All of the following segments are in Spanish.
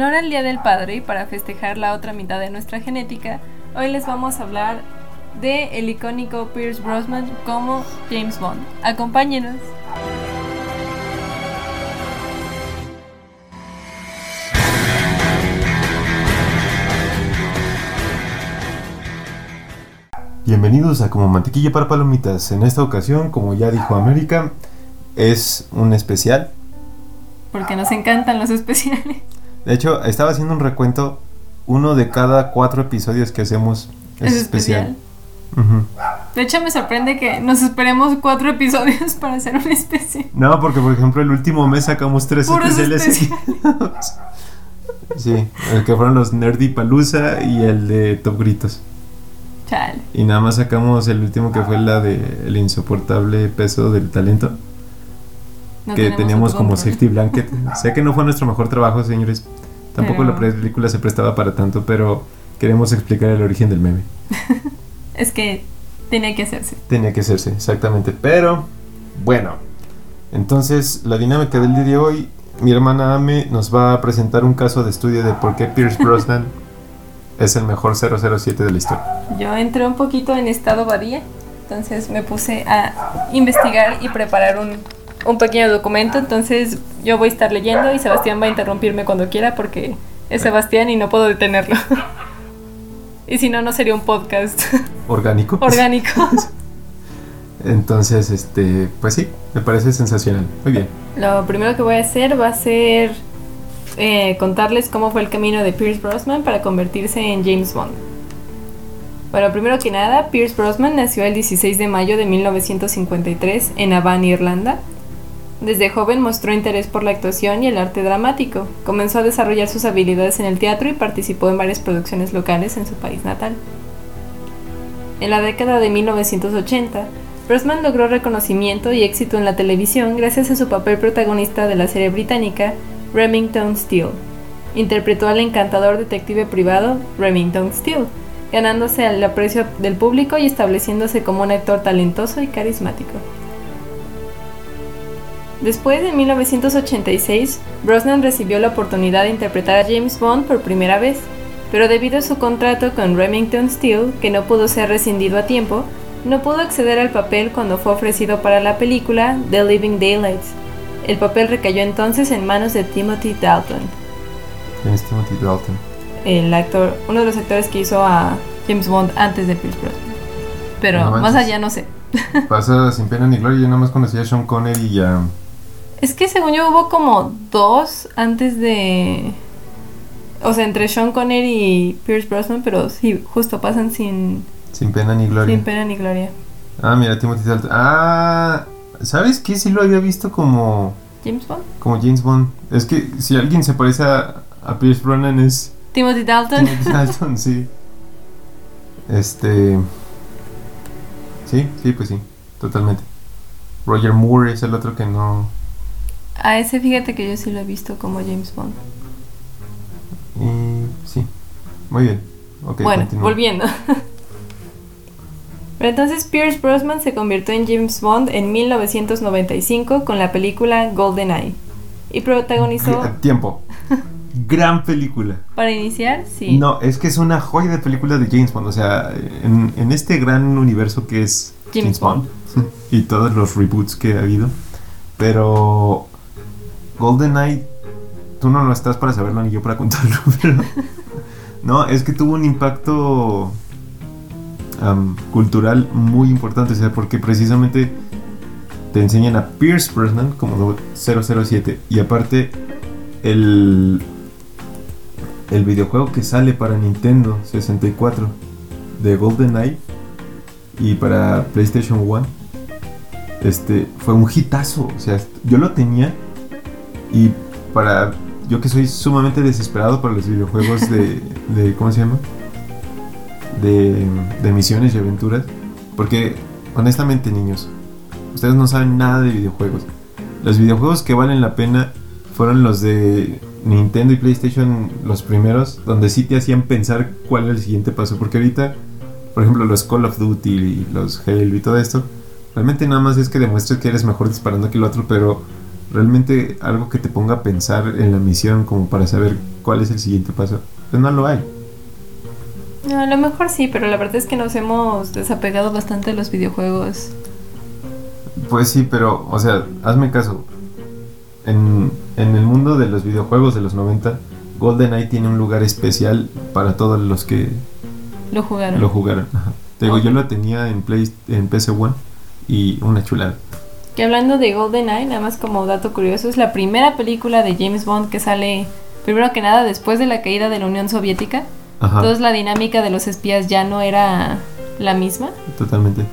Honor al Día del Padre y para festejar la otra mitad de nuestra genética, hoy les vamos a hablar de el icónico Pierce Brosnan como James Bond. Acompáñenos. Bienvenidos a Como Mantequilla para Palomitas. En esta ocasión, como ya dijo América, es un especial. Porque nos encantan los especiales. De hecho, estaba haciendo un recuento. Uno de cada cuatro episodios que hacemos es, Es especial. De hecho, me sorprende que nos esperemos cuatro episodios para hacer un especial. No, porque por ejemplo el último mes sacamos tres Puros especiales. sí, el que fueron los Nerdy Palusa y el de Top Gritos. Chale. Y nada más sacamos el último que fue la de el insoportable peso del talento. No que teníamos como safety blanket. sé que no fue nuestro mejor trabajo, señores. Tampoco Pero- la película se prestaba para tanto, pero queremos explicar el origen del meme. Es que tenía que hacerse. Tenía que hacerse, exactamente. Pero, bueno. Entonces, la dinámica del día de hoy, mi hermana Ame nos va a presentar un caso de estudio de por qué Pierce Brosnan es el mejor 007 de la historia. Yo entré un poquito en estado badía, entonces me puse a investigar y preparar un, un pequeño documento, entonces yo voy a estar leyendo y Sebastián va a interrumpirme cuando quiera porque es Sebastián y no puedo detenerlo. y si no, no sería un podcast Orgánico. orgánico. Entonces, este, pues sí, me parece sensacional. Muy bien. Lo primero que voy a hacer va a ser eh, contarles cómo fue el camino de Pierce Brosnan para convertirse en James Bond. Bueno, primero que nada, Pierce Brosnan nació el 16 de mayo de 1953 en Havana, Irlanda. Desde joven mostró interés por la actuación y el arte dramático. Comenzó a desarrollar sus habilidades en el teatro y participó en varias producciones locales en su país natal. En la década de 1980, Brosnan logró reconocimiento y éxito en la televisión gracias a su papel protagonista de la serie británica Remington Steele. Interpretó al encantador detective privado Remington Steele, ganándose el aprecio del público y estableciéndose como un actor talentoso y carismático. Después, en 1986, Brosnan recibió la oportunidad de interpretar a James Bond por primera vez, pero debido a su contrato con Remington Steele, que no pudo ser rescindido a tiempo, no pudo acceder al papel cuando fue ofrecido para la película The Living Daylights. El papel recayó entonces en manos de Timothy Dalton, ¿Quién es Timothy Dalton? el actor, uno de los actores que hizo a James Bond antes de Pierce Brosnan. Pero No más allá no sé. Pasa sin pena ni gloria. Yo nada más conocía a Sean Connery y a. Es que según yo hubo como dos antes de... O sea, entre Sean Connery y Pierce Brosnan, pero sí, justo pasan sin, Sin pena ni gloria. sin pena ni gloria. Ah, mira, Timothy Dalton. Ah, ¿sabes qué? Sí lo había visto como, James Bond. como James Bond. Es que si alguien se parece a, a Pierce Brosnan es Timothy Dalton. Timothy Dalton, sí. Este. Sí, sí, pues sí, totalmente. Roger Moore es el otro que no. A ese fíjate que yo sí lo he visto como James Bond. Y sí, muy bien. Ok, bueno, continúa. volviendo. Pero entonces Pierce Brosnan se convirtió en James Bond en 1995 con la película GoldenEye. Y protagonizó... Tiempo. Gran película. Para iniciar, sí. No, es que es una joya de película de James Bond. O sea, en, en este gran universo que es James Bond. y todos los reboots que ha habido. Pero GoldenEye, tú no lo estás para saberlo ni yo para contarlo. Pero no, es que tuvo un impacto cultural muy importante. O sea, porque precisamente te enseñan a Pierce Brosnan como 007 y aparte el el videojuego que sale para Nintendo 64 de GoldenEye y para PlayStation 1 este fue un hitazo, o sea, yo lo tenía y para yo que soy sumamente desesperado por los videojuegos de, de ¿cómo se llama? De, de misiones y aventuras. Porque, honestamente, niños, ustedes no saben nada de videojuegos. Los videojuegos que valen la pena fueron los de Nintendo y PlayStation, los primeros, donde sí te hacían pensar cuál era el siguiente paso. Porque ahorita, por ejemplo, los Call of Duty y los Halo y todo esto, realmente nada más es que demuestres que eres mejor disparando que el otro, pero realmente algo que te ponga a pensar en la misión como para saber cuál es el siguiente paso, pues no lo hay. No, a lo mejor sí, pero la verdad es que nos hemos desapegado bastante de los videojuegos. Pues sí, pero, o sea, hazme caso. En, en el mundo de los videojuegos de los 90, GoldenEye tiene un lugar especial para todos los que Lo jugaron. lo jugaron. Ajá. Te digo, yo lo tenía en, Play, en PC One y una chulada. Que hablando de GoldenEye, nada más como dato curioso, es la primera película de James Bond que sale, primero que nada, después de la caída de la Unión Soviética. Ajá, Entonces la dinámica de los espías ya no era la misma. totalmente.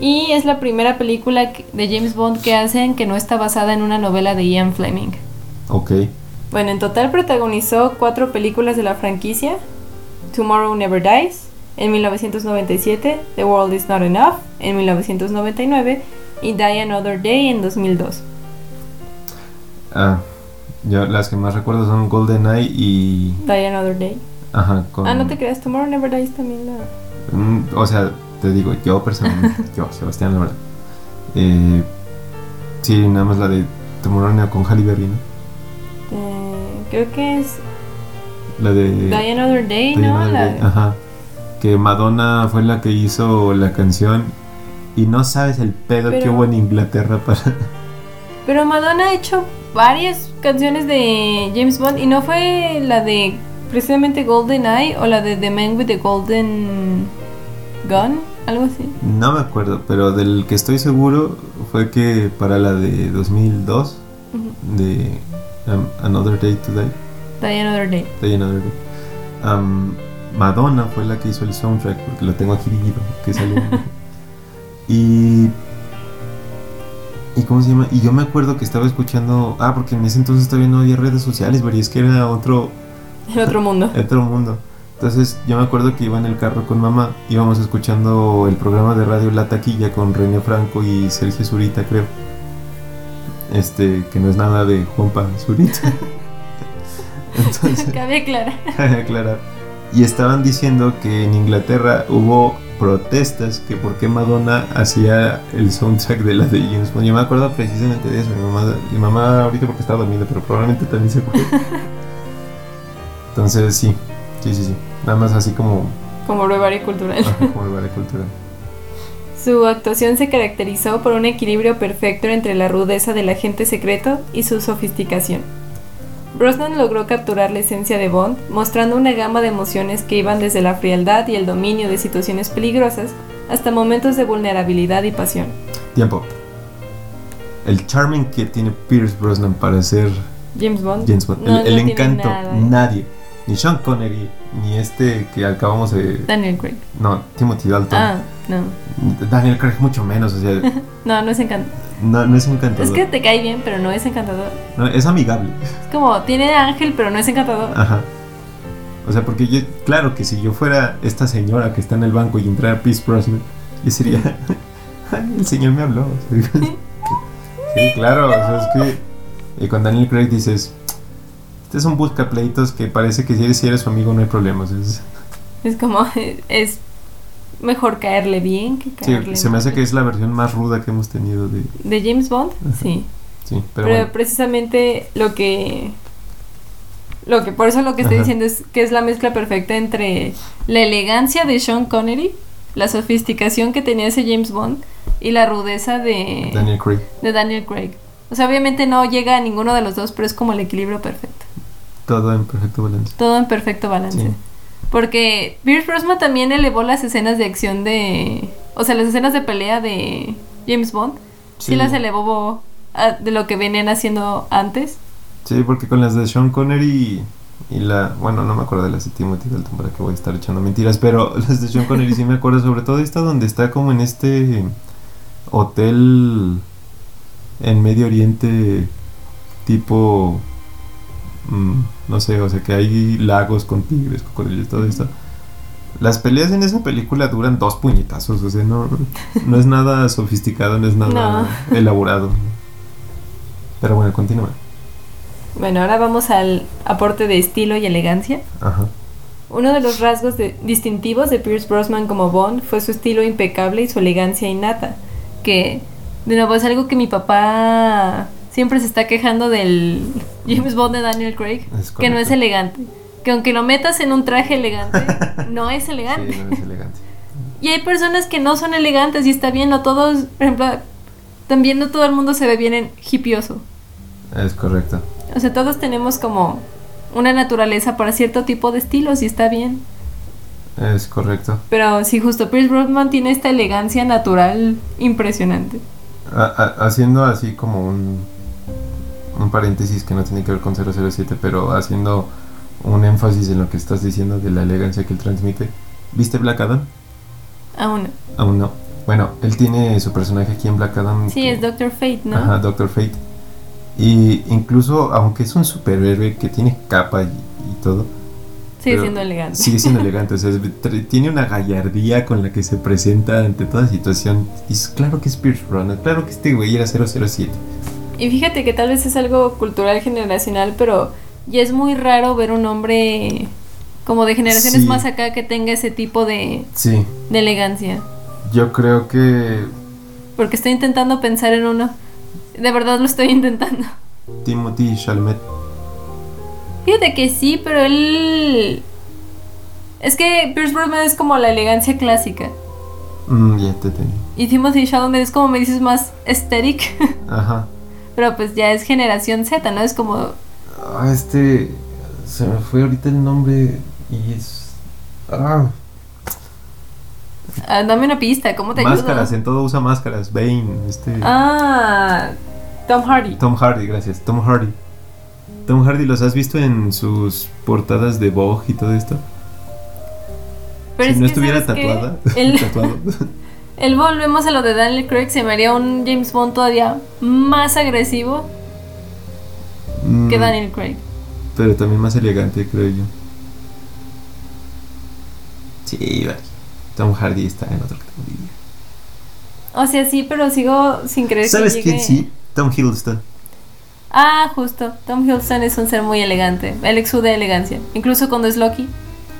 Y es la primera película de James Bond que hacen que no está basada en una novela de Ian Fleming. Ok. Bueno, en total protagonizó cuatro películas de la franquicia. Tomorrow Never Dies, en 1997, The World Is Not Enough, en 1999, y Die Another Day, en 2002. Ah, yo las que más recuerdo son GoldenEye y... Die Another Day. Ajá, con... Ah, no te creas, Tomorrow Never Dies también la... Mm, o sea, te digo, yo personalmente, yo, Sebastián, la verdad. Eh, sí, nada más la de Tomorrow Night con Halle Berry, ¿no? eh, creo que es La de... Die Another Day, ¿no? Another La- Day, Ajá. Que Madonna fue la que hizo la canción y no sabes el pedo que Pero- hubo en Inglaterra para... Pero Madonna ha hecho varias canciones de James Bond y no fue la de precisamente Golden Eye o la de The Man with the Golden Gun, algo así. No me acuerdo, pero del que estoy seguro fue que para la de 2002, Ujú. de um, Another Day to Die, Die Another Day. Day Another Day, um, Madonna fue la que hizo el soundtrack, porque lo tengo aquí dividido, que salió. y... ¿Y cómo se llama? Y yo me acuerdo que estaba escuchando... Ah, porque en ese entonces todavía no había redes sociales, pero es que era otro, otro mundo. otro mundo. Entonces yo me acuerdo que iba en el carro con mamá, íbamos escuchando el programa de radio La Taquilla con René Franco y Sergio Zurita, creo. Este, que no es nada de Juanpa Zurita. Entonces, Cabe aclarar. aclarar. Y estaban diciendo que en Inglaterra hubo protestas que por qué Madonna hacía el soundtrack de la de James Bond. Yo me acuerdo precisamente de eso. Mi mamá, mi mamá ahorita porque estaba dormida, pero probablemente también se acuerda. Entonces sí, sí, sí, sí. Nada más así como, Como brevario cultural. ajá, como el barrio cultural. Su actuación se caracterizó por un equilibrio perfecto entre la rudeza del agente secreto y su sofisticación. Brosnan logró capturar la esencia de Bond, mostrando una gama de emociones que iban desde la frialdad y el dominio de situaciones peligrosas hasta momentos de vulnerabilidad y pasión. Tiempo. El charming que tiene Pierce Brosnan para ser James Bond. James Bond. No, el el tiene encanto. nada, ¿eh? Nadie. Ni Sean Connery, ni este que acabamos de... Daniel Craig. No, Timothy Dalton. Ah, no. Daniel Craig mucho menos, o sea, No, no es encantador. no, no es encantador. Es que te cae bien, pero no es encantador. No, es amigable. Es como, tiene ángel, pero no es encantador. Ajá. O sea, porque yo, claro que si yo fuera esta señora que está en el banco y entrara Pierce Brosnan, yo sería, "Ay, el señor me habló. sí, claro, o sea, es que eh, con Daniel Craig dices, este es un buscapleitos que parece que si eres, si eres su amigo no hay problemas. Es- Es como, es mejor caerle bien que sí, caerle se me hace que es la versión más ruda que hemos tenido de... ¿De James Bond? Sí. Sí, pero, Pero, bueno. precisamente lo que... Lo que, por eso lo que estoy Ajá. diciendo es que es la mezcla perfecta entre la elegancia de Sean Connery, la sofisticación que tenía ese James Bond y la rudeza de Daniel Craig. de Daniel Craig. O sea, obviamente no llega a ninguno de los dos, pero es como el equilibrio perfecto. Todo en perfecto balance. Todo en perfecto balance. Sí. Porque Pierce Brosnan también elevó las escenas de acción de... O sea, las escenas de pelea de James Bond. Sí, Sí. las elevó a- de lo que venían haciendo antes. Sí, porque con las de Sean Connery y, y la. Bueno, no me acuerdo de las de Timothy Dalton para que voy a estar echando mentiras, pero las de Sean Connery sí me acuerdo, sobre todo esta donde está como en este hotel en Medio Oriente, tipo. mm, no sé, o sea, que hay lagos con tigres, cocodrilos, todo esto. Las peleas en esa película duran dos puñetazos, o sea, no, no es nada sofisticado, no es nada elaborado. Pero bueno, continúa. Bueno, ahora vamos al aporte de estilo y elegancia. Ajá. Uno de los rasgos de- distintivos de Pierce Brosnan como Bond fue su estilo impecable y su elegancia innata, que de nuevo es algo que mi papá siempre se está quejando del James Bond de Daniel Craig, que no es elegante, que aunque lo metas en un traje elegante, no es Sí, elegante. no es elegante. Y hay personas que no son elegantes y está bien, no todos, por ejemplo, también no todo el mundo se ve bien en hipioso. Es correcto. O sea, todos tenemos como una naturaleza para cierto tipo de estilos y está bien. Es correcto. Pero sí, justo Pierce Brosnan tiene esta elegancia natural impresionante. A- haciendo así como un, un paréntesis que no tiene que ver con 007, pero haciendo un énfasis en lo que estás diciendo de la elegancia que él transmite. ¿Viste Black Adam? Aún no. Aún no. Bueno, él tiene su personaje aquí en Black Adam. Sí, que- es Doctor Fate, ¿no? Ajá, Doctor Fate. Y incluso, aunque es un superhéroe que tiene capa y, y todo, Sigue siendo elegante. sigue siendo elegante. O sea, es- tiene una gallardía con la que se presenta ante toda situación. Y es claro que es Pierce Brosnan, claro que este güey era 007. Y fíjate que tal vez es algo cultural generacional, pero ya es muy raro ver un hombre como de generaciones Sí. más acá que tenga ese tipo de, Sí, de elegancia. yo creo que Porque estoy intentando pensar en uno. De verdad lo estoy intentando. Timothy Chalamet. Fíjate que sí, pero él... Es que Pierce Brosnan es como la elegancia clásica. Mm, ya te tenía. Y Timothy Chalamet es como me dices más aesthetic. Ajá. Pero pues ya es generación Z, ¿no? Es como... Ah, este. Se me fue ahorita el nombre y es. Ah, ah, dame una pista, ¿cómo te máscaras, ayudo? en todo usa máscaras. Bane, este. Ah, Tom Hardy. Tom Hardy, gracias. Tom Hardy. Tom Hardy, ¿los has visto en sus portadas de Vogue y todo esto? Pero si es no estuviera tatuada. El, tatuado. el volvemos a lo de Daniel Craig, se me haría un James Bond todavía más agresivo que Mm, Daniel Craig. Pero también más elegante, creo yo. Sí, vale. Tom Hardy está en otra categoría. O sea, sí, pero sigo sin creer ¿Sabes que quién llegue- sí? Tom Hiddleston. Ah, justo. Tom Hiddleston es un ser muy elegante. Él exude elegancia. Incluso cuando es Loki,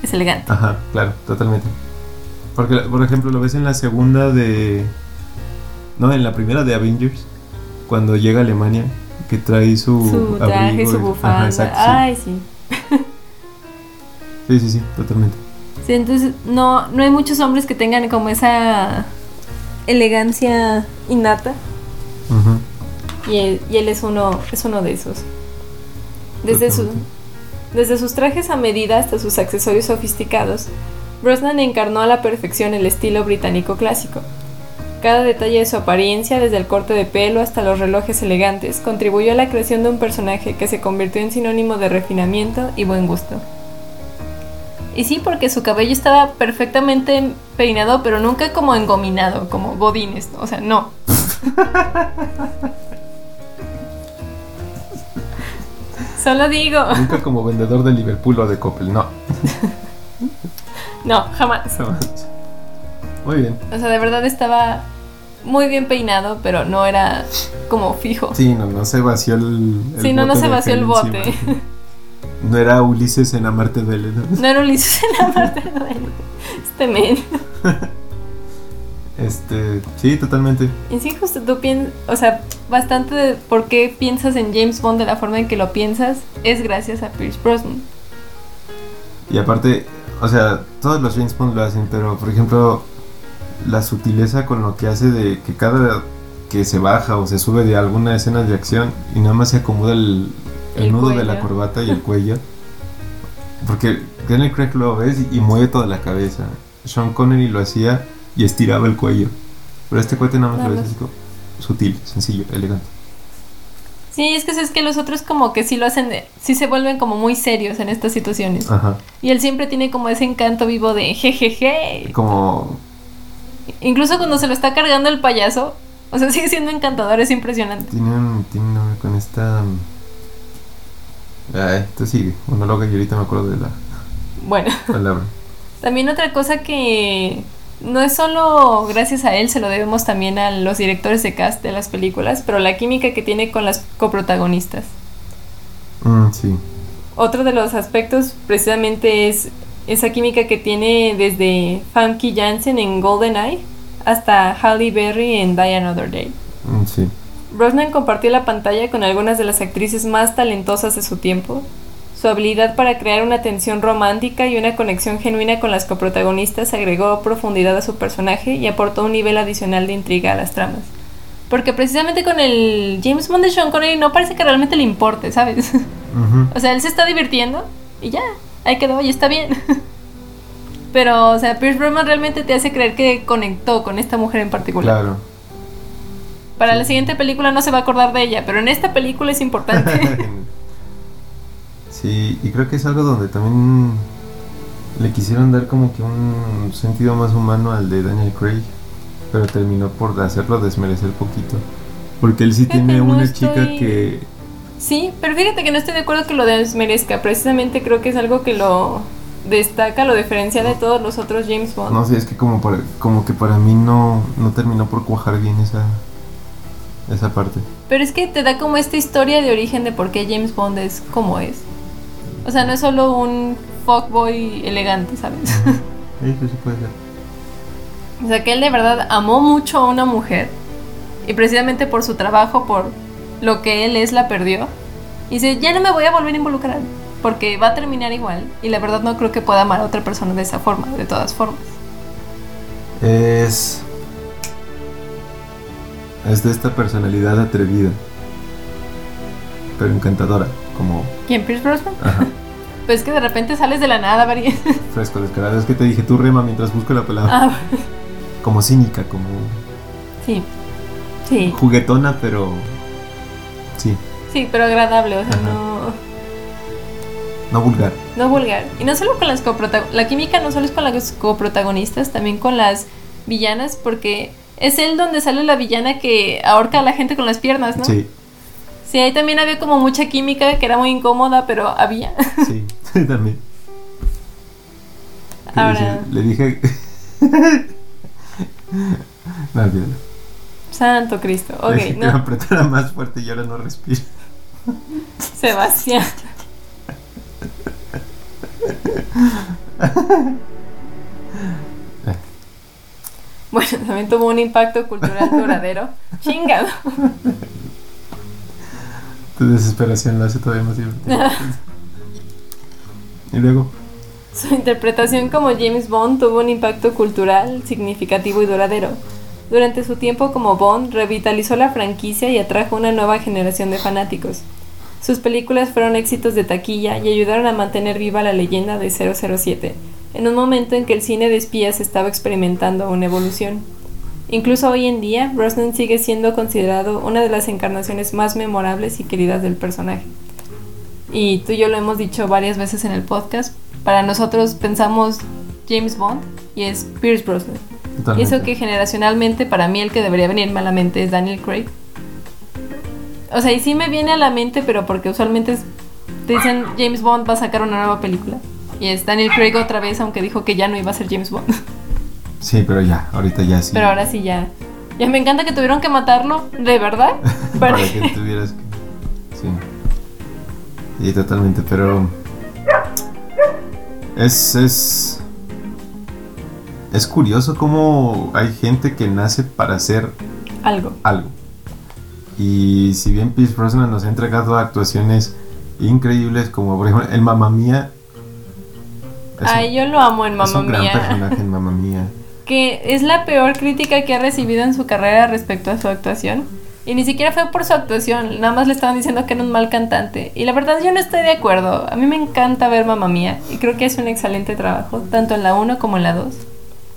es elegante. Ajá, claro, totalmente. Porque, por ejemplo, lo ves en la segunda de. No, en la primera de Avengers. Cuando llega a Alemania, que trae su. Su traje, su bufanda. Ajá, exacto. sí. Ay, sí. Sí, sí, sí, totalmente. Sí, entonces no, no hay muchos hombres que tengan como esa elegancia innata. Ujú. Y él, y él es uno, es uno de esos. Desde, su- desde sus trajes a medida hasta sus accesorios sofisticados, Brosnan encarnó a la perfección el estilo británico clásico. Cada detalle de su apariencia, desde el corte de pelo hasta los relojes elegantes, contribuyó a la creación de un personaje que se convirtió en sinónimo de refinamiento y buen gusto. Y sí, porque su cabello estaba perfectamente peinado, pero nunca como engominado, como godines, o sea, no. Solo digo, Nunca como vendedor de Liverpool o de Coppel, no. no, jamás. Muy bien. O sea, de verdad estaba muy bien peinado, pero no era como fijo. Sí, no, no se vació el. el Sí, no, no se vació el bote. encima. No era Ulises en Amarte duele, ¿no? No era Ulises en la parte de Este men. Este, sí, totalmente. Y sí, justo tú piensas, o sea, bastante de por qué piensas en James Bond de la forma en que lo piensas es gracias a Pierce Brosnan. Y aparte, o sea, todos los James Bond lo hacen, pero por ejemplo, la sutileza con lo que hace de que cada que se baja o se sube de alguna escena de acción y nada más se acomoda el, el El nudo de la corbata y el cuello. Porque Daniel Craig lo ves y mueve toda la cabeza. Sean Connery lo hacía y estiraba el cuello. Pero este cuate nada más lo ves así como sutil, sencillo, elegante. Sí, es que es que los otros como que sí lo hacen, sí se vuelven como muy serios en estas situaciones. Ajá. Y él siempre tiene como ese encanto vivo de jejeje. Como Incluso cuando se lo está cargando el payaso, o sea, sigue siendo encantador, es impresionante. tiene un, tiene un nombre con esta Ay, tú sigue, monólogo y ahorita me acuerdo de la Bueno, palabra. también otra cosa que no es solo gracias a él, se lo debemos también a los directores de cast de las películas, pero la química que tiene con las coprotagonistas. Mm, sí. Otro de los aspectos precisamente es esa química que tiene desde Funky Jansen en GoldenEye hasta Halle Berry en Die Another Day. Mm, sí. Brosnan compartió la pantalla con algunas de las actrices más talentosas de su tiempo. Su habilidad para crear una tensión romántica y una conexión genuina con las coprotagonistas agregó profundidad a su personaje y aportó un nivel adicional de intriga a las tramas. Porque precisamente con el James Bond de Sean Connery no parece que realmente le importe, ¿sabes? Ujú. O sea, él se está divirtiendo y ya, ahí quedó y está bien. Pero, o sea, Pierce Brosnan realmente te hace creer que conectó con esta mujer en particular. Claro. Para la siguiente película no se va a acordar de ella, pero en esta película es importante. sí, y creo que es algo donde también le quisieron dar como que un sentido más humano al de Daniel Craig, pero terminó por hacerlo desmerecer poquito. Porque él sí Fíjate, tiene no una chica que... sí, pero fíjate que no estoy de acuerdo que lo desmerezca. Precisamente creo que es algo que lo destaca, lo diferencia de todos los otros James Bond. No sé, es que como, para- como que para mí no, no terminó por cuajar bien esa, esa parte. Pero es que te da como esta historia de origen de por qué James Bond es como es. O sea, no es solo un fuckboy elegante, ¿sabes? Eso sí puede ser. O sea, que él de verdad amó mucho a una mujer y precisamente por su trabajo, por lo que él es, la perdió. Y dice, ya no me voy a volver a involucrar porque va a terminar igual. Y la verdad no creo que pueda amar a otra persona de esa forma, de todas formas. Es... Es de esta personalidad atrevida. Pero encantadora. Como... ¿Quién, Pierce Brosnan? Ajá. Pues que de repente sales de la nada, Vari. Fresco, descarado. Es que te dije tú rema mientras busco la palabra. ah, Como cínica, como sí. Sí, juguetona, pero... Sí, sí, pero agradable, o sea, Ajá. no... no vulgar. No vulgar. Y no solo con las coprotagonistas. La química no solo es con las coprotagonistas, también con las villanas, porque es él donde sale la villana que ahorca a la gente con las piernas, ¿no? Sí, Sí, ahí también había como mucha química que era muy incómoda, pero había. sí, también. Que Ahora, Le dije... no, olvídalo. Santo Cristo. Le Ok, dije que me no. apretara más fuerte y ahora no respiro. Sebastián. Bueno, también tuvo un impacto cultural duradero. Chingado. Tu desesperación lo hace todavía más divertido. y luego, Su interpretación como James Bond tuvo un impacto cultural significativo y duradero. Durante su tiempo como Bond, revitalizó la franquicia y atrajo una nueva generación de fanáticos. Sus películas fueron éxitos de taquilla y ayudaron a mantener viva la leyenda de 007, en un momento en que el cine de espías estaba experimentando una evolución. Incluso hoy en día, Brosnan sigue siendo considerado una de las encarnaciones más memorables y queridas del personaje. Y tú y yo lo hemos dicho varias veces en el podcast. Para nosotros pensamos James Bond y es Pierce Brosnan. Y eso que generacionalmente para mí el que debería venirme a la mente es Daniel Craig. O sea, y sí me viene a la mente, pero porque usualmente es- te dicen James Bond va a sacar una nueva película. Y es Daniel Craig otra vez, aunque dijo que ya no iba a ser James Bond. Sí, pero ya, ahorita ya sí. Pero ahora sí ya. Ya me encanta que tuvieron que matarlo, de verdad. Para Para- que tuvieras que... Sí. Sí, totalmente, pero... Es, es... Es curioso cómo hay gente que nace para hacer Algo. algo. Y si bien Pierce Brosnan nos ha entregado actuaciones increíbles como por ejemplo en Mamma Mía. es un- Ay, yo lo amo en es Mamma un gran Mía. personaje en Mamma Mía. Que es la peor crítica que ha recibido en su carrera respecto a su actuación. Y ni siquiera fue por su actuación, nada más le estaban diciendo que era un mal cantante. Y la verdad yo no estoy de acuerdo. A mí me encanta ver Mamma Mía y creo que es un excelente trabajo, tanto en la 1 como en la 2.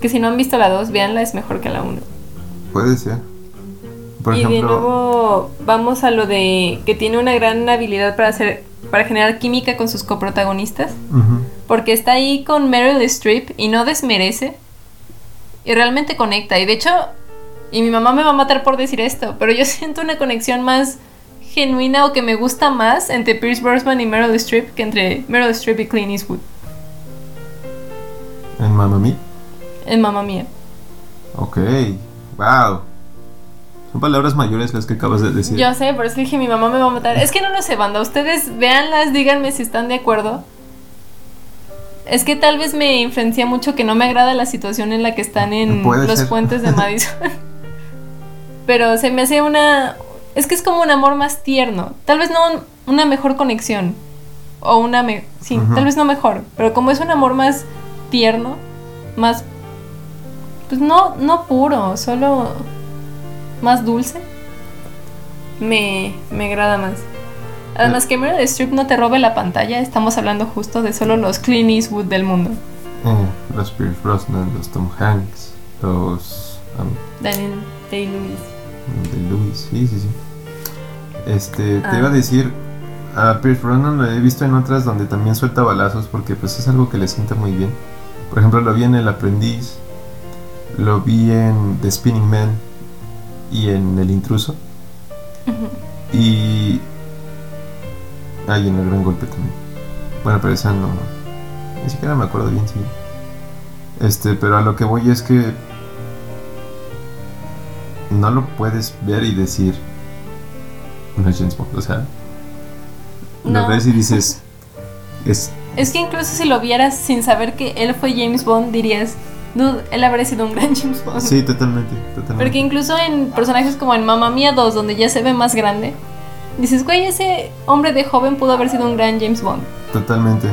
Que si no han visto la 2, véanla, es mejor que la 1. Puede ser. Por y de ejemplo, nuevo vamos a lo de que tiene una gran habilidad para hacer para generar química con sus coprotagonistas, ujú, porque está ahí con Meryl Streep y no desmerece y realmente conecta. Y de hecho, y mi mamá me va a matar por decir esto, pero yo siento una conexión más genuina o que me gusta más entre Pierce Brosnan y Meryl Streep que entre Meryl Streep y Clint Eastwood ¿En Mamma Mia? en Mamma Mía. Ok. Wow. Son palabras mayores las que acabas de decir. Yo sé, por eso dije mi mamá me va a matar. Es que no lo sé, banda. Ustedes véanlas, díganme si están de acuerdo. Es que tal vez me influencia mucho que no me agrada la situación en la que están en los ser. puentes de Madison. Pero se me hace una... Es que es como un amor más tierno. Tal vez no un- una mejor conexión. O una... Me... Sí, tal vez no mejor. Pero como es un amor más tierno, más... Pues no, no puro, solo más dulce. Me, me agrada más. Además que Meryl Streep no te robe la pantalla, estamos hablando justo de solo los Clint Eastwood del mundo. Eh, los Pierce Brosnan, los Tom Hanks, los um, Daniel Day-Lewis. de Lewis, sí, sí, sí. Este, te Ah. iba a decir, a Pierce Brosnan lo he visto en otras donde también suelta balazos porque pues es algo que le sienta muy bien. Por ejemplo, lo vi en El Aprendiz, lo vi en The Spinning Man y en El Intruso. Y... Ay, en El Gran Golpe también. Bueno, pero esa no... Ni siquiera me acuerdo bien, sí. Este, pero a lo que voy es que... No lo puedes ver y decir... No es James Bond, o sea... Lo No. ves y dices... Es... Es que incluso si lo vieras sin saber que él fue James Bond, dirías, dude, él habría sido un gran James Bond. Sí, totalmente, totalmente. Porque incluso en personajes como en Mamma Mía 2, donde ya se ve más grande, dices, güey, ese hombre de joven pudo haber sido un gran James Bond. Totalmente.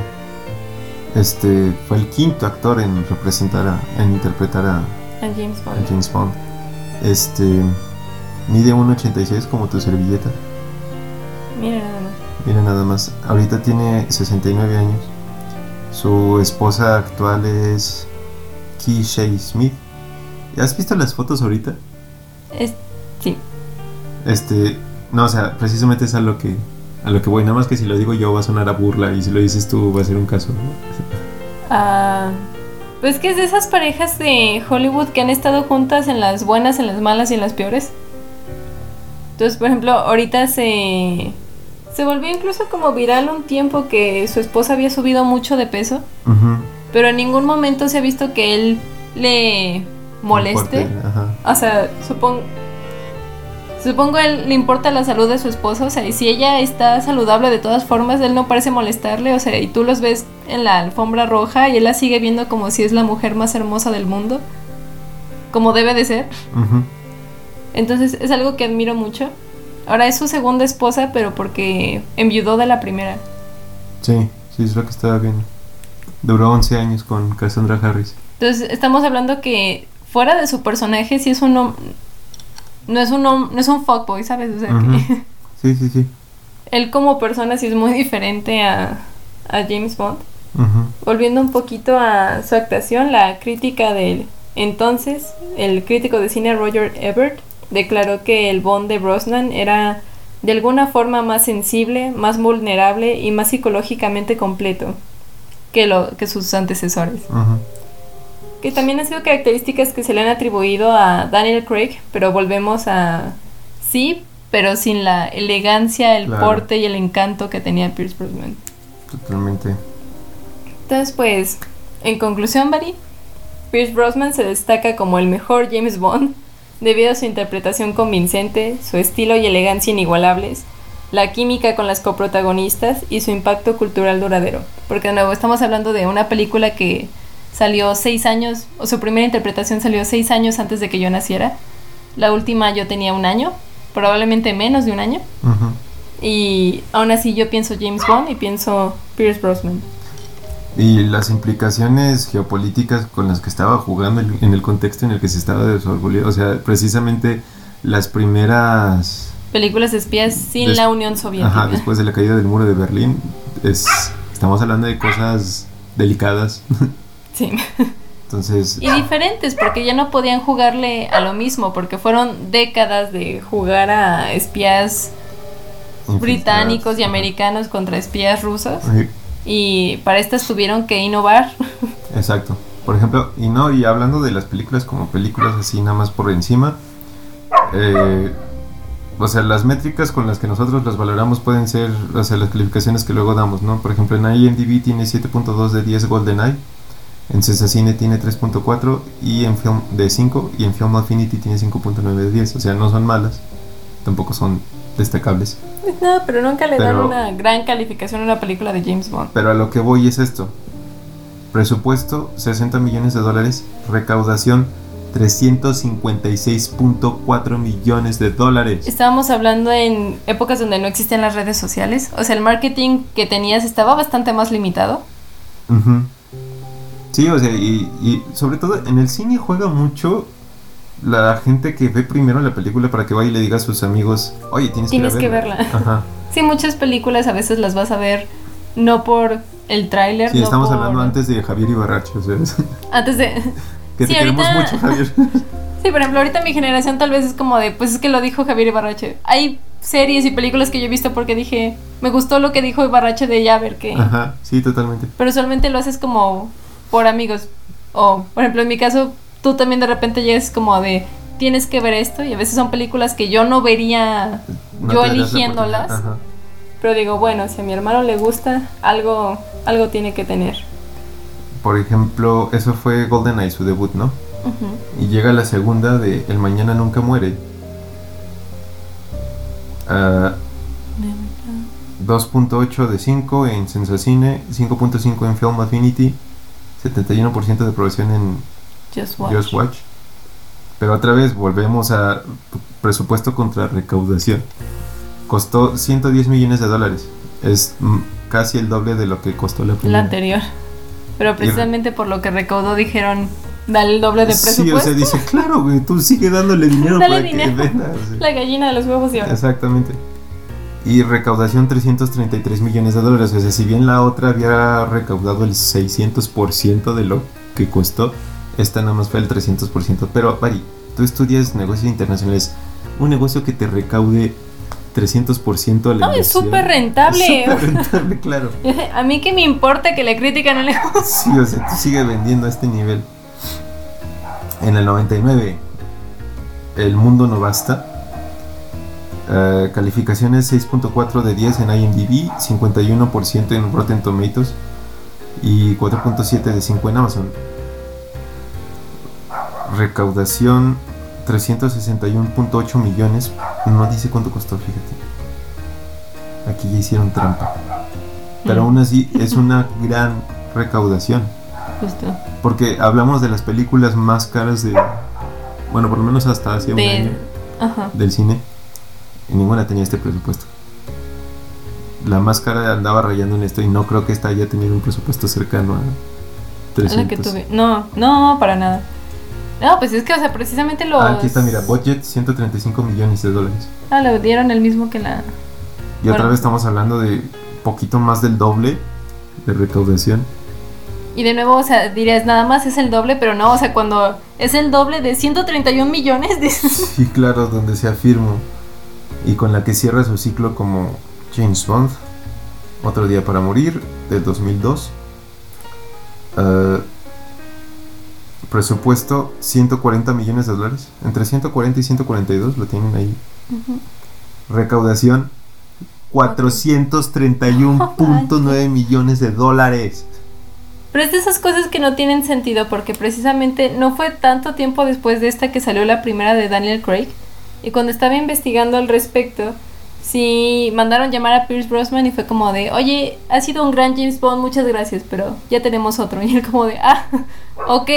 Este fue el quinto actor en representar a, en interpretar a, A James a Bond. James Bond. Este mide 1.86 como tu servilleta. Mira nada más. Mira nada más. Ahorita tiene 69 años. Su esposa actual es Key Shea Smith. ¿Has visto las fotos ahorita? Es, sí. Este, no, o sea, precisamente es a lo que a lo que voy. Nada más que si lo digo yo va a sonar a burla y si lo dices tú va a ser un caso. ¿no? Ah, pues que es de esas parejas de Hollywood que han estado juntas en las buenas, en las malas y en las peores. Entonces, por ejemplo, ahorita se se volvió incluso como viral un tiempo que su esposa había subido mucho de peso, Ujú. pero en ningún momento se ha visto que él le moleste. Fuerte, ajá. O sea, supongo Supongo él le importa la salud de su esposa, o sea, y si ella está saludable de todas formas, él no parece molestarle, o sea, y tú los ves en la alfombra roja y él la sigue viendo como si es la mujer más hermosa del mundo, como debe de ser. Entonces es algo que admiro mucho. Ahora es su segunda esposa, pero porque enviudó de la primera. Sí, sí, es lo que estaba viendo. Duró 11 años con Cassandra Harris. Entonces estamos hablando que fuera de su personaje sí es un no es un no es un fuckboy, ¿sabes? O sea, que Sí, sí, sí. él como persona sí es muy diferente a, a James Bond. Volviendo un poquito a su actuación, la crítica del entonces, el crítico de cine Roger Ebert declaró que el Bond de Brosnan era de alguna forma más sensible, más vulnerable y más psicológicamente completo que, lo, que sus antecesores. Que también han sido características que se le han atribuido a Daniel Craig, pero volvemos a sí, pero sin la elegancia, el Claro. porte y el encanto que tenía Pierce Brosnan. Totalmente. Entonces, pues, en conclusión, Barry, Pierce Brosnan se destaca como el mejor James Bond debido a su interpretación convincente, su estilo y elegancia inigualables, la química con las coprotagonistas y su impacto cultural duradero. Porque de nuevo estamos hablando de una película que salió seis años, o su primera interpretación salió seis años antes de que yo naciera. La última yo tenía un año, probablemente menos de un año. Ujú. Y aún así yo pienso James Bond y pienso Pierce Brosnan. Y las implicaciones geopolíticas con las que estaba jugando en el contexto en el que se estaba desarrollando, o sea, precisamente las primeras, Películas de espías sin la Unión Soviética. ajá, después de la caída del muro de Berlín, es, estamos hablando de cosas delicadas, Sí. entonces, Y diferentes, porque ya no podían jugarle a lo mismo, porque fueron décadas de jugar a espías británicos y americanos contra espías rusos. Sí, Y para estas tuvieron que innovar. Exacto. Por ejemplo, y no, y hablando de las películas como películas así nada más por encima, eh, o sea, las métricas con las que nosotros las valoramos pueden ser, o sea, las calificaciones que luego damos, ¿no? Por ejemplo, en IMDb tiene 7.2 de 10 GoldenEye, en Cine tiene 3.4 y en Film de 5 y en Film Affinity tiene 5.9 de 10, o sea, no son malas, tampoco son destacables. No, pero nunca le dan una gran calificación a una película de James Bond. Pero a lo que voy es esto. Presupuesto 60 millones de dólares, recaudación 356.4 millones de dólares. Estábamos hablando en épocas donde no existían las redes sociales. O sea, el marketing que tenías estaba bastante más limitado. Sí, o sea, y, y sobre todo en el cine juega mucho la gente que ve primero la película para que vaya y le diga a sus amigos, oye, tienes, Tienes que, que ir a verla. Ajá. Sí, muchas películas a veces las vas a ver no por el tráiler, Sí, no estamos por- hablando antes de Javier Ibarrache, o sea, antes de que te Sí, queremos ahorita- mucho, Javier. Sí, por ejemplo, ahorita mi generación tal vez es como de, pues es que lo dijo Javier Ibarrache. Hay series y películas que yo he visto porque dije, me gustó lo que dijo Ibarrache de ya ver qué. Ajá, sí, totalmente. Pero usualmente lo haces como por amigos. O, por ejemplo, en mi caso, tú también de repente llegas como de, tienes que ver esto. Y a veces son películas que yo no vería No yo eligiéndolas. ajá. Pero digo, bueno, si a mi hermano le gusta, algo, algo tiene que tener. Por ejemplo, eso fue GoldenEye, su debut, ¿no? Y llega la segunda de El Mañana Nunca Muere. Ah, 2.8 de 5 en Sensacine, 5.5 en Film Affinity, 71% de aprobación en Just watch. Just Watch. Pero otra vez volvemos a presupuesto contra recaudación. Costó 110 millones de dólares. Es casi el doble de lo que costó la La primera. anterior. Pero precisamente por lo que recaudó dijeron, dale el doble de presupuesto. Sí, o sea, dice, claro, güey, tú sigue dándole dinero Dale para dinero. que vendas. La gallina de los huevos de oro. Exactamente. Y recaudación 333 millones de dólares. O sea, si bien la otra había recaudado el 600% de lo que costó, esta nada más fue el 300%. Pero, Bari, tú estudias negocios internacionales. Un negocio que te recaude 300% a la No, es súper rentable. Es súper rentable, claro. A mí que me importa que le critican el negocio. Sí, o sea, tú sigue vendiendo a este nivel. En el 99, El Mundo No Basta. Eh, calificaciones 6.4 de 10 en IMDb, 51% en Rotten Tomatoes y 4.7 de 5 en Amazon. Recaudación 361.8 millones. No dice cuánto costó, fíjate. Aquí ya hicieron trampa. Pero Mm. aún así es una gran recaudación. Justo. Porque hablamos de las películas más caras de. Bueno, por lo menos hasta hace un año Ajá. del cine. Y ninguna tenía este presupuesto. La más cara andaba rayando en esto y no creo que esta haya tenido un presupuesto cercano a A la 300. que tuve. No, no, para nada. No, pues es que, o sea, precisamente los. Ah, aquí está, mira, budget 135 millones de dólares. Ah, le dieron el mismo que la. Y otra vez estamos hablando de poquito más del doble de recaudación. Y de nuevo, o sea, dirías, nada más es el doble, pero no, o sea, cuando es el doble de 131 millones, dices. Sí, claro, donde se afirmó. Y con la que cierra su ciclo como James Bond. Otro día para morir, del 2002. Eh, presupuesto 140 millones de dólares. Entre 140 y 142 lo tienen ahí. Recaudación 431.9 millones de dólares. Pero es de esas cosas que no tienen sentido porque precisamente no fue tanto tiempo después de esta que salió la primera de Daniel Craig. Y cuando estaba investigando al respecto, sí mandaron llamar a Pierce Brosnan y fue como de, oye, ha sido un gran James Bond, muchas gracias, pero ya tenemos otro. Y él como de, ah, ok.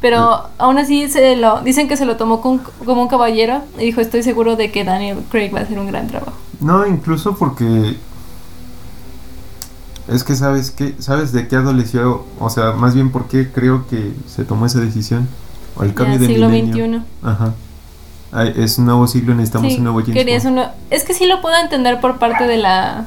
Pero aún así se lo, dicen que se lo tomó con- como un caballero y dijo, estoy seguro de que Daniel Craig va a hacer un gran trabajo. No, incluso porque es que sabes que sabes de qué adoleció, o sea, más bien por qué creo que se tomó esa decisión o el cambio Ya, de siglo milenio. XXI. Ajá. Ay, es un nuevo siglo, necesitamos Sí, un nuevo James Bond. uno- Es que sí lo puedo entender por parte de la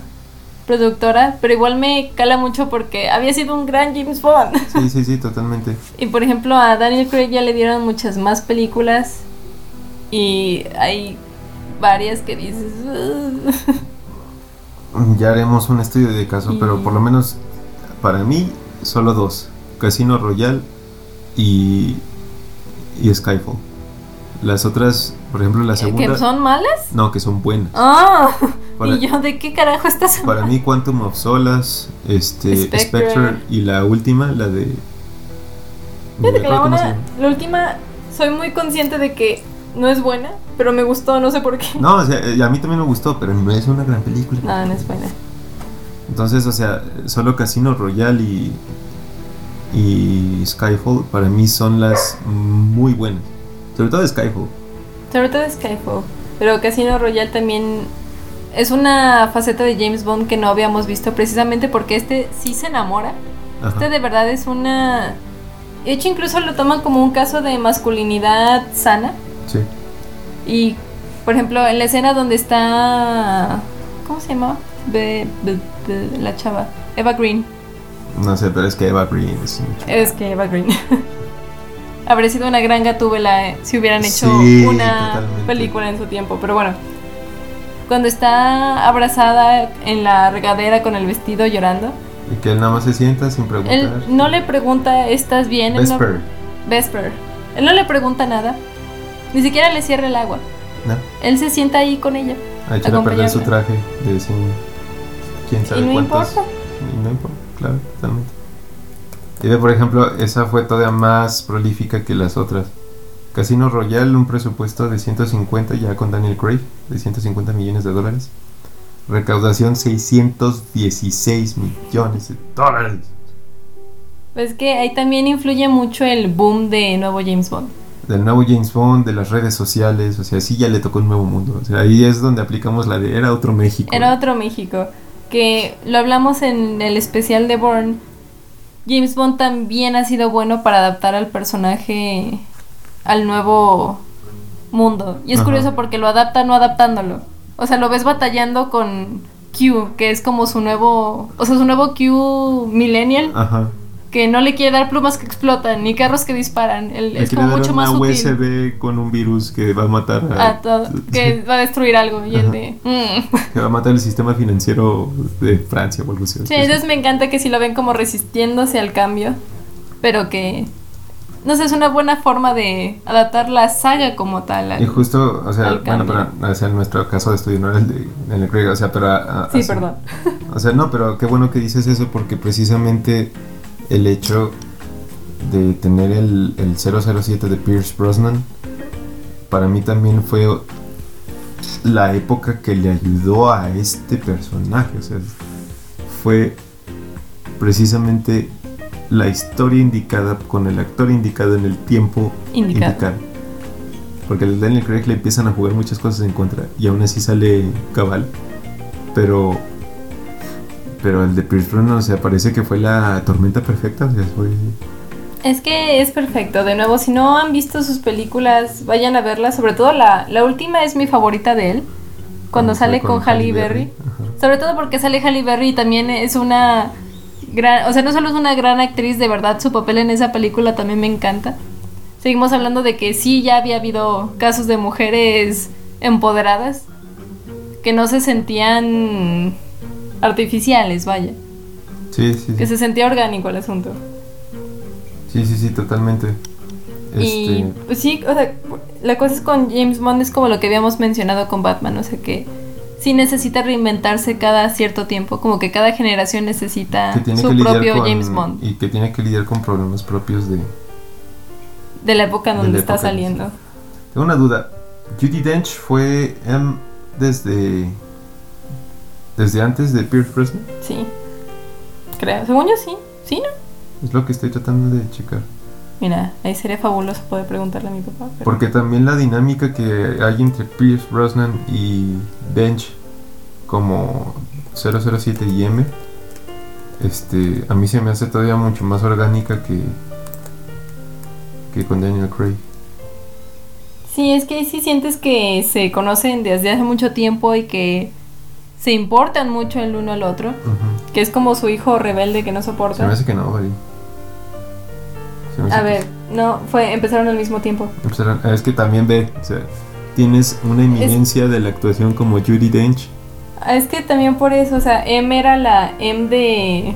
productora, pero igual me cala mucho porque había sido un gran James Bond. Sí, sí, sí, totalmente. Y por ejemplo a Daniel Craig ya le dieron muchas más películas y hay varias que dices... Ya haremos un estudio de caso, Y- pero por lo menos para mí solo dos, Casino Royale y y Skyfall. Las otras, por ejemplo, la segunda. ¿Que son malas? No, que son buenas. Ah, Para- ¿y yo de qué carajo estás hablando? Para mí, Quantum of Solace, este, Spectre. Spectre. y la última, la de. Fíjate que una- la última, soy muy consciente de que no es buena, pero me gustó, no sé por qué. No, o sea, eh, a mí también me gustó, pero no es una gran película. No, no es buena. Entonces, o sea, solo Casino Royale y, y Skyfall para mí son las muy buenas. Sobre todo Skyfall. Sobre todo Skyfall. Pero Casino Royale también es una faceta de James Bond que no habíamos visto precisamente porque este sí se enamora. Ajá. Este de verdad es una... De hecho, incluso lo toman como un caso de masculinidad sana. Sí. Y, por ejemplo, en la escena donde está... ¿Cómo se llamaba? Be- be- be- la chava. Eva Green. No sé, pero es que Eva Green es mucho. Es que Eva Green. Habría sido una gran gatúbela eh, si hubieran hecho Sí, una totalmente. película en su tiempo. Pero bueno, cuando está abrazada en la regadera con el vestido llorando, Y que él nada más se sienta sin preguntar. él no le pregunta, ¿estás bien? Él no- Vesper. Vesper. Él no le pregunta nada. Ni siquiera le cierra el agua. ¿no? Él se sienta ahí con ella. A echar a perder su traje de sin, quién sabe Y no cuántos. importa. Y no importa, claro, totalmente. Y ve, por ejemplo, esa fue todavía más prolífica que las otras. Casino Royale, un presupuesto de 150 ya con Daniel Craig, de 150 millones de dólares. Recaudación 616 millones de dólares. Pues que ahí también influye mucho el boom de nuevo James Bond. Del nuevo James Bond, de las redes sociales, o sea, sí ya le tocó un nuevo mundo. O sea, ahí es donde aplicamos la de era otro México. Era otro México. Que lo hablamos en el especial de Bourne. James Bond también ha sido bueno para adaptar al personaje al nuevo mundo. Y es Ajá. curioso porque lo adapta no adaptándolo. O sea, lo ves batallando con Q, que es como su nuevo. O sea, su nuevo Q Millennial. Ajá. Que no le quiere dar plumas que explotan, ni carros que disparan. Le es como mucho una más útil. USB con un virus que va a matar a, a todo, que va a destruir algo. Y el de. mm. que va a matar el sistema financiero de Francia o algo así. Sí, entonces me encanta que sí lo ven como resistiéndose al cambio, pero que no sé, es una buena forma de adaptar la saga como tal. al- Y justo, o sea, bueno, pero o sea, en nuestro caso de estudio no era el de Daniel Craig, o sea, pero... a- a- Sí, así- perdón. O sea, no, pero qué bueno que dices eso porque precisamente el hecho de tener el, el 007 de Pierce Brosnan para mí también fue la época que le ayudó a este personaje, o sea, fue precisamente la historia indicada con el actor indicado en el tiempo Indicado. indicado. Porque el Daniel Craig le empiezan a jugar muchas cosas en contra y aún así sale cabal. Pero pero el de Pierce Brosnan, o sea, parece que fue la tormenta perfecta, o sea, fue Es que es perfecto. De nuevo, si no han visto sus películas, vayan a verlas. Sobre todo la, la última es mi favorita de él. Cuando sale con, Halle Berry. Ajá. Sobre todo porque sale Halle Berry y también es una gran, o sea, no solo es una gran actriz, de verdad su papel en esa película también me encanta. Seguimos hablando de que sí ya había habido casos de mujeres empoderadas que no se sentían artificiales, vaya, Sí, sí, que sí. se sentía orgánico el asunto. Sí, sí, sí, totalmente. Y Este, pues sí, o sea, la cosa es con James Bond es como lo que habíamos mencionado con Batman, o sea que sí necesita reinventarse cada cierto tiempo, como que cada generación necesita su propio con, James Bond y que tiene que lidiar con problemas propios de de la época donde la está época, saliendo. Tengo una duda. Judy Dench fue em, desde desde antes de Pierce Brosnan. Sí. Creo, según yo sí. Sí, ¿no? Es lo que estoy tratando de checar. Mira, ahí sería fabuloso poder preguntarle a mi papá. pero- Porque también la dinámica que hay entre Pierce Brosnan y Dench como 007 y M, este, a mí se me hace todavía mucho más orgánica que que con Daniel Craig. Sí, es que ahí sí sientes que se conocen desde hace mucho tiempo y que se importan mucho el uno al otro. Que es como su hijo rebelde que no Se me soporta. hace que no, A que- ver, no, fue, empezaron al mismo tiempo. Empezaron- Es que también ve, o sea, tienes una eminencia de la actuación como Judy Dench. Ah, Es que también por eso, o sea, M era la M de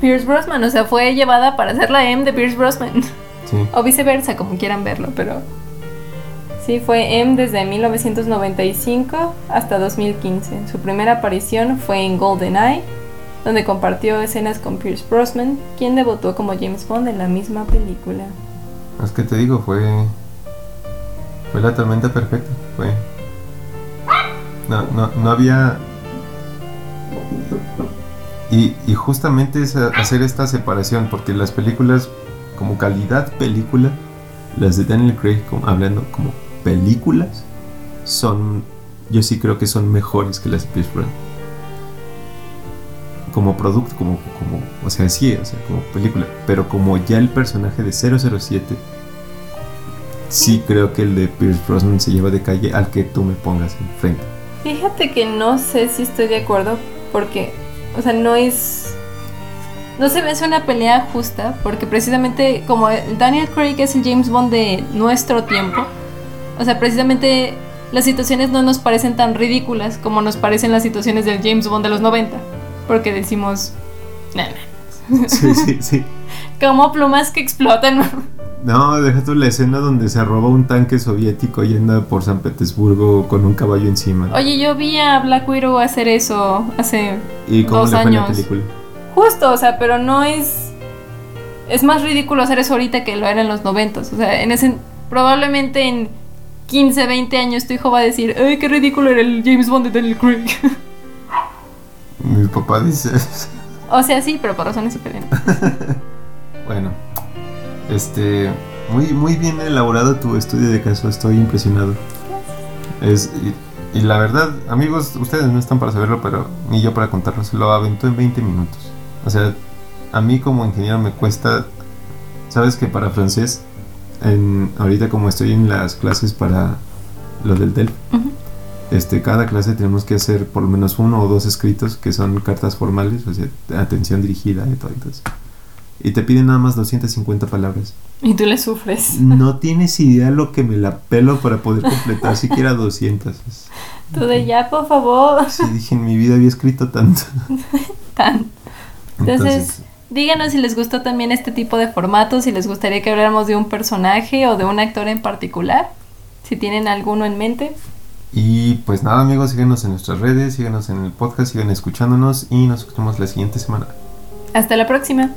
Pierce Brosnan, o sea, fue llevada para ser la M de Pierce Brosnan. Sí. O viceversa, como quieran verlo, pero Sí, fue M desde 1995 hasta 2015. Su primera aparición fue en GoldenEye, donde compartió escenas con Pierce Brosnan, quien debutó como James Bond en la misma película. Es que te digo, fue. Fue la tormenta perfecta. Fue. No, no, no había. Y, y justamente es hacer esta separación, porque las películas, como calidad película, las de Daniel Craig, hablando como películas, son. Yo sí creo que son mejores que las de Pierce Brosnan. Como producto, como, como. O sea, sí, o sea, como película. Pero como ya el personaje de 007 sí creo que el de Pierce Brosnan se lleva de calle al que tú me pongas enfrente. Fíjate que no sé si estoy de acuerdo porque, o sea, no es... No se me hace una pelea justa porque precisamente como el Daniel Craig es el James Bond de nuestro tiempo, o sea, precisamente las situaciones no nos parecen tan ridículas como nos parecen las situaciones del James Bond de los 90, porque decimos, "Nah, nah". Sí, sí, sí. como plumas que explotan. No, deja tú la escena donde se roba un tanque soviético y anda por San Petersburgo con un caballo encima. Oye, yo vi a Black Widow hacer eso hace ¿Y cómo dos le fue en la años. película? Justo, o sea, pero no es. Es más ridículo hacer eso ahorita que lo era en los noventas. O sea, en ese. Probablemente en 15, 20 años tu hijo va a decir, ¡ay, qué ridículo era el James Bond de Daniel Craig! Mi papá dice. o sea, sí, pero por razones diferentes. bueno, este. Muy, muy bien elaborado tu estudio de caso, estoy impresionado. Es, y, y la verdad, amigos, ustedes no están para saberlo, pero ni yo para contarlo, se lo aventó en 20 minutos. O sea, a mí como ingeniero me cuesta. Sabes que para francés, en, ahorita como estoy en las clases para lo del DEL, Ujú. este, cada clase tenemos que hacer por lo menos uno o dos escritos que son cartas formales, o sea, atención dirigida y todo. Entonces, y te piden nada más 250 palabras. Y tú le sufres. No tienes idea lo que me la pelo para poder completar siquiera 200. Es- Tú de ya, por favor. Sí, dije, en mi vida había escrito tanto. Tan. Entonces, Entonces, díganos si les gustó también este tipo de formatos, si les gustaría que habláramos de un personaje o de un actor en particular. Si tienen alguno en mente. y pues nada amigos, síguenos en nuestras redes, síguenos en el podcast, sigan escuchándonos y nos escuchamos la siguiente semana. Hasta la próxima.